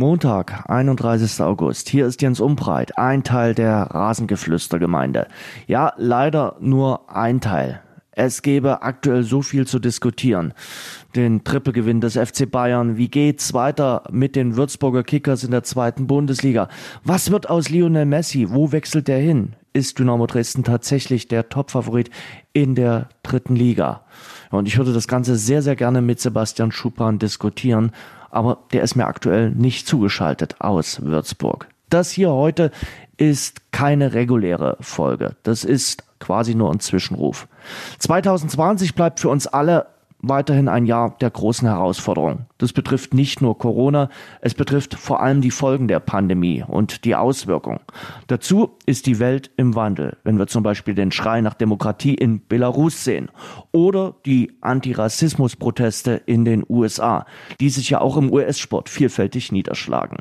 Montag, 31. August. Hier ist Jens Umbreit, ein Teil der Rasengeflüstergemeinde. Ja, leider nur ein Teil. Es gäbe aktuell so viel zu diskutieren. Den Trippelgewinn des FC Bayern. Wie geht's weiter mit den Würzburger Kickers in der zweiten Bundesliga? Was wird aus Lionel Messi? Wo wechselt er hin? Ist Dynamo Dresden tatsächlich der Topfavorit in der dritten Liga? Und ich würde das Ganze sehr, sehr gerne mit Sebastian Schuppan diskutieren aber der ist mir aktuell nicht zugeschaltet aus Würzburg. Das hier heute ist keine reguläre Folge. Das ist quasi nur ein Zwischenruf. 2020 bleibt für uns alle weiterhin ein Jahr der großen Herausforderung. Das betrifft nicht nur Corona, es betrifft vor allem die Folgen der Pandemie und die Auswirkungen. Dazu ist die Welt im Wandel, wenn wir zum Beispiel den Schrei nach Demokratie in Belarus sehen oder die Antirassismus-Proteste in den USA, die sich ja auch im US-Sport vielfältig niederschlagen.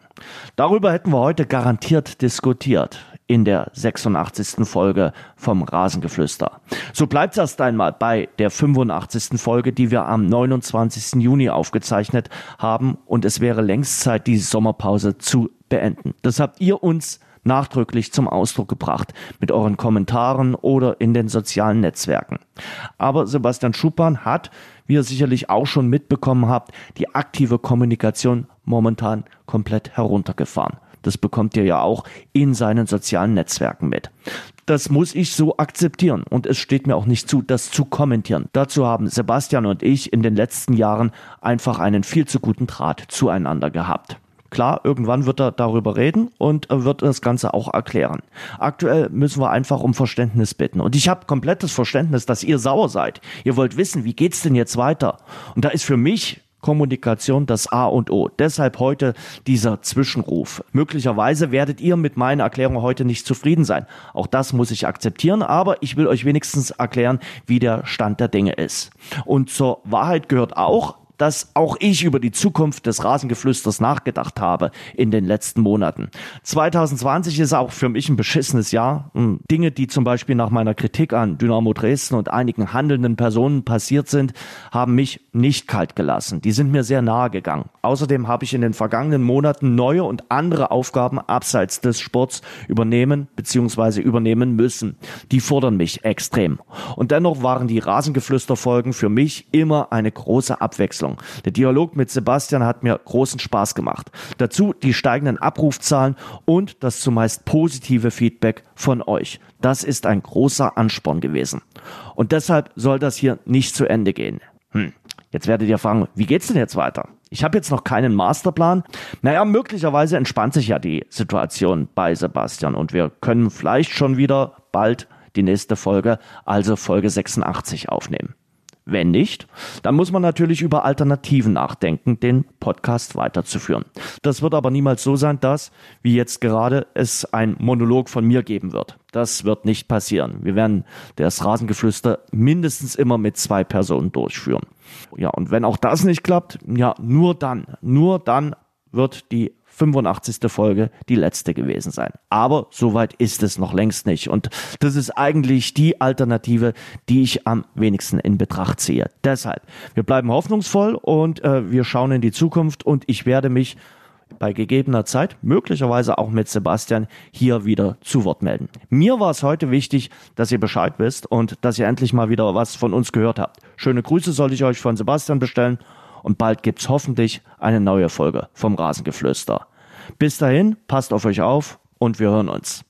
Darüber hätten wir heute garantiert diskutiert in der 86. Folge vom Rasengeflüster. So bleibt erst einmal bei der 85. Folge, die wir am 29. Juni aufgezeichnet haben und es wäre längst Zeit, die Sommerpause zu beenden. Das habt ihr uns nachdrücklich zum Ausdruck gebracht mit euren Kommentaren oder in den sozialen Netzwerken. Aber Sebastian Schuppan hat, wie ihr sicherlich auch schon mitbekommen habt, die aktive Kommunikation momentan komplett heruntergefahren. Das bekommt ihr ja auch in seinen sozialen Netzwerken mit. Das muss ich so akzeptieren und es steht mir auch nicht zu, das zu kommentieren. Dazu haben Sebastian und ich in den letzten Jahren einfach einen viel zu guten Draht zueinander gehabt. Klar, irgendwann wird er darüber reden und wird das Ganze auch erklären. Aktuell müssen wir einfach um Verständnis bitten. Und ich habe komplettes Verständnis, dass ihr sauer seid. Ihr wollt wissen, wie geht's denn jetzt weiter? Und da ist für mich Kommunikation das A und O. Deshalb heute dieser Zwischenruf. Möglicherweise werdet ihr mit meiner Erklärung heute nicht zufrieden sein. Auch das muss ich akzeptieren, aber ich will euch wenigstens erklären, wie der Stand der Dinge ist. Und zur Wahrheit gehört auch, dass auch ich über die Zukunft des Rasengeflüsters nachgedacht habe in den letzten Monaten. 2020 ist auch für mich ein beschissenes Jahr. Hm, Dinge, die zum Beispiel nach meiner Kritik an Dynamo Dresden und einigen handelnden Personen passiert sind, haben mich nicht kalt gelassen. Die sind mir sehr nahe gegangen. Außerdem habe ich in den vergangenen Monaten neue und andere Aufgaben abseits des Sports übernehmen bzw. übernehmen müssen. Die fordern mich extrem. Und dennoch waren die Rasengeflüsterfolgen für mich immer eine große Abwechslung. Leistung. Der Dialog mit Sebastian hat mir großen Spaß gemacht. Dazu die steigenden Abrufzahlen und das zumeist positive Feedback von euch. Das ist ein großer Ansporn gewesen. Und deshalb soll das hier nicht zu Ende gehen. Hm. Jetzt werdet ihr fragen, wie geht's denn jetzt weiter? Ich habe jetzt noch keinen Masterplan. Naja, möglicherweise entspannt sich ja die Situation bei Sebastian und wir können vielleicht schon wieder bald die nächste Folge, also Folge 86 aufnehmen. Wenn nicht, dann muss man natürlich über Alternativen nachdenken, den Podcast weiterzuführen. Das wird aber niemals so sein, dass, wie jetzt gerade, es ein Monolog von mir geben wird. Das wird nicht passieren. Wir werden das Rasengeflüster mindestens immer mit zwei Personen durchführen. Ja, und wenn auch das nicht klappt, ja, nur dann, nur dann wird die 85. Folge die letzte gewesen sein. Aber soweit ist es noch längst nicht. Und das ist eigentlich die Alternative, die ich am wenigsten in Betracht ziehe. Deshalb, wir bleiben hoffnungsvoll und äh, wir schauen in die Zukunft und ich werde mich bei gegebener Zeit, möglicherweise auch mit Sebastian, hier wieder zu Wort melden. Mir war es heute wichtig, dass ihr Bescheid wisst und dass ihr endlich mal wieder was von uns gehört habt. Schöne Grüße soll ich euch von Sebastian bestellen und bald gibt's hoffentlich eine neue Folge vom Rasengeflüster. Bis dahin, passt auf euch auf und wir hören uns.